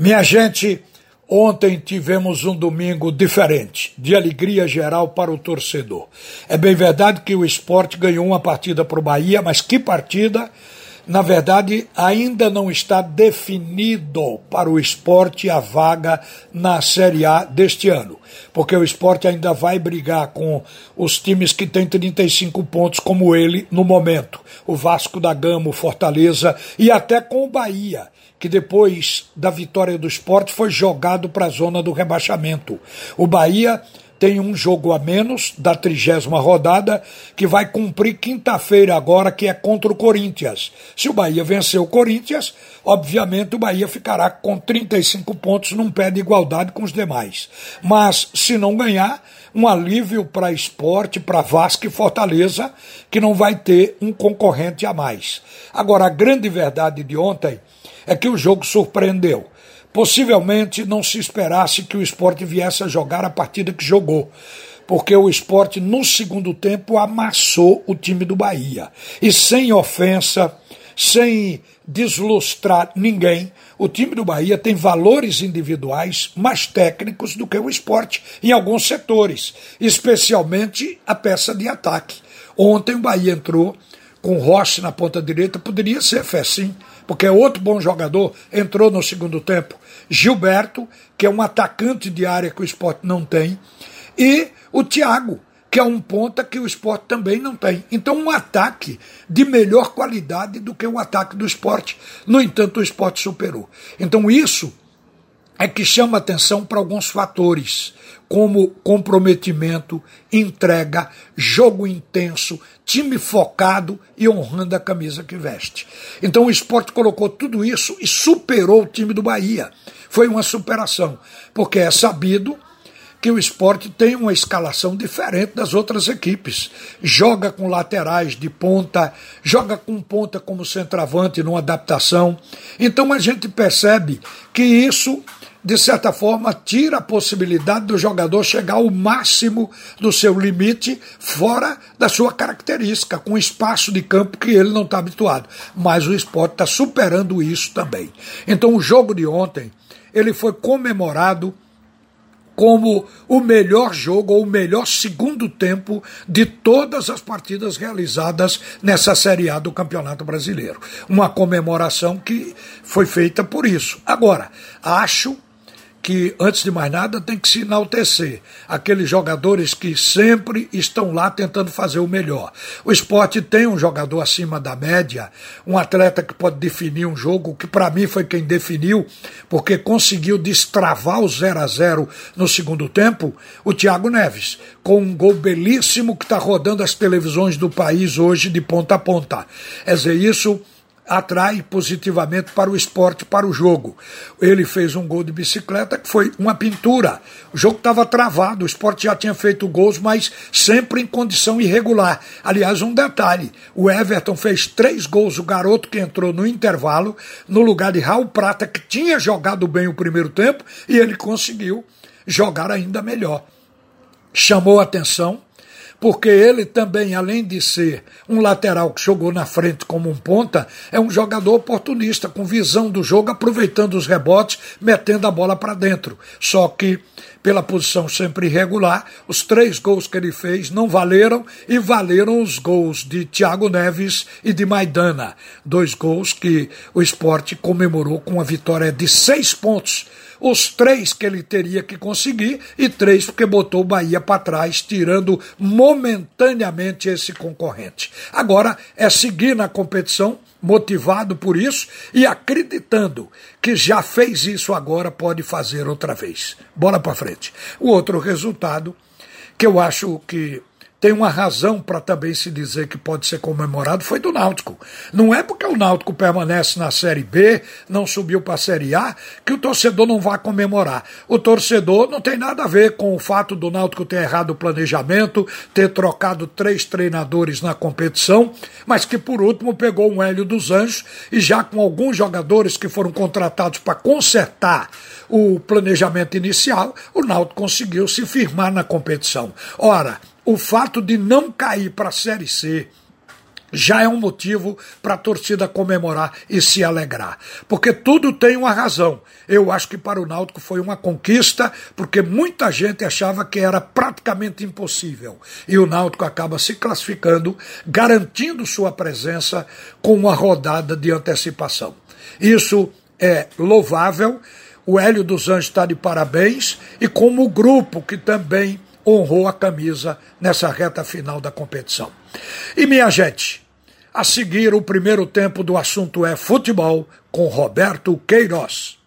Minha gente, ontem tivemos um domingo diferente, de alegria geral para o torcedor. É bem verdade que o esporte ganhou uma partida para o Bahia, mas que partida! Na verdade, ainda não está definido para o esporte a vaga na Série A deste ano, porque o esporte ainda vai brigar com os times que têm 35 pontos, como ele no momento: o Vasco da Gama, o Fortaleza e até com o Bahia que depois da vitória do esporte foi jogado para a zona do rebaixamento. O Bahia tem um jogo a menos da trigésima rodada, que vai cumprir quinta-feira agora, que é contra o Corinthians. Se o Bahia vencer o Corinthians, obviamente o Bahia ficará com 35 pontos num pé de igualdade com os demais. Mas se não ganhar, um alívio para esporte, para Vasco e Fortaleza, que não vai ter um concorrente a mais. Agora, a grande verdade de ontem é que o jogo surpreendeu. Possivelmente não se esperasse que o esporte viesse a jogar a partida que jogou, porque o esporte, no segundo tempo, amassou o time do Bahia. E sem ofensa, sem deslustrar ninguém, o time do Bahia tem valores individuais mais técnicos do que o esporte em alguns setores, especialmente a peça de ataque. Ontem o Bahia entrou com Rossi na ponta direita, poderia ser fé sim, porque é outro bom jogador, entrou no segundo tempo. Gilberto, que é um atacante de área que o esporte não tem, e o Thiago, que é um ponta que o esporte também não tem. Então, um ataque de melhor qualidade do que o ataque do esporte. No entanto, o esporte superou. Então, isso é que chama atenção para alguns fatores como comprometimento, entrega, jogo intenso, time focado e honrando a camisa que veste. Então o esporte colocou tudo isso e superou o time do Bahia. Foi uma superação, porque é sabido que o esporte tem uma escalação diferente das outras equipes. Joga com laterais de ponta, joga com ponta como centroavante numa adaptação. Então a gente percebe que isso de certa forma, tira a possibilidade do jogador chegar ao máximo do seu limite, fora da sua característica, com espaço de campo que ele não está habituado. Mas o esporte está superando isso também. Então, o jogo de ontem ele foi comemorado como o melhor jogo ou o melhor segundo tempo de todas as partidas realizadas nessa Série A do Campeonato Brasileiro. Uma comemoração que foi feita por isso. Agora, acho que, antes de mais nada, tem que se enaltecer aqueles jogadores que sempre estão lá tentando fazer o melhor. O esporte tem um jogador acima da média, um atleta que pode definir um jogo, que para mim foi quem definiu, porque conseguiu destravar o 0 a 0 no segundo tempo, o Thiago Neves, com um gol belíssimo que está rodando as televisões do país hoje de ponta a ponta. É dizer, isso atrai positivamente para o esporte, para o jogo. Ele fez um gol de bicicleta que foi uma pintura. O jogo estava travado, o esporte já tinha feito gols, mas sempre em condição irregular. Aliás, um detalhe: o Everton fez três gols, o garoto que entrou no intervalo, no lugar de Raul Prata, que tinha jogado bem o primeiro tempo, e ele conseguiu jogar ainda melhor. Chamou atenção porque ele também, além de ser um lateral que jogou na frente como um ponta, é um jogador oportunista, com visão do jogo, aproveitando os rebotes, metendo a bola para dentro. Só que, pela posição sempre irregular, os três gols que ele fez não valeram e valeram os gols de Thiago Neves e de Maidana. Dois gols que o esporte comemorou com a vitória de seis pontos os três que ele teria que conseguir e três porque botou o Bahia para trás, tirando momentaneamente esse concorrente. Agora é seguir na competição motivado por isso e acreditando que já fez isso agora pode fazer outra vez. Bola para frente. O outro resultado que eu acho que tem uma razão para também se dizer que pode ser comemorado foi do Náutico. Não é porque o Náutico permanece na Série B, não subiu para a Série A, que o torcedor não vai comemorar. O torcedor não tem nada a ver com o fato do Náutico ter errado o planejamento, ter trocado três treinadores na competição, mas que por último pegou um Hélio dos Anjos e já com alguns jogadores que foram contratados para consertar o planejamento inicial, o Náutico conseguiu se firmar na competição. Ora, o fato de não cair para a Série C já é um motivo para a torcida comemorar e se alegrar. Porque tudo tem uma razão. Eu acho que para o Náutico foi uma conquista, porque muita gente achava que era praticamente impossível. E o Náutico acaba se classificando, garantindo sua presença com uma rodada de antecipação. Isso é louvável. O Hélio dos Anjos está de parabéns, e como o grupo que também honrou a camisa nessa reta final da competição. E minha gente, a seguir o primeiro tempo do assunto é futebol com Roberto Queiroz.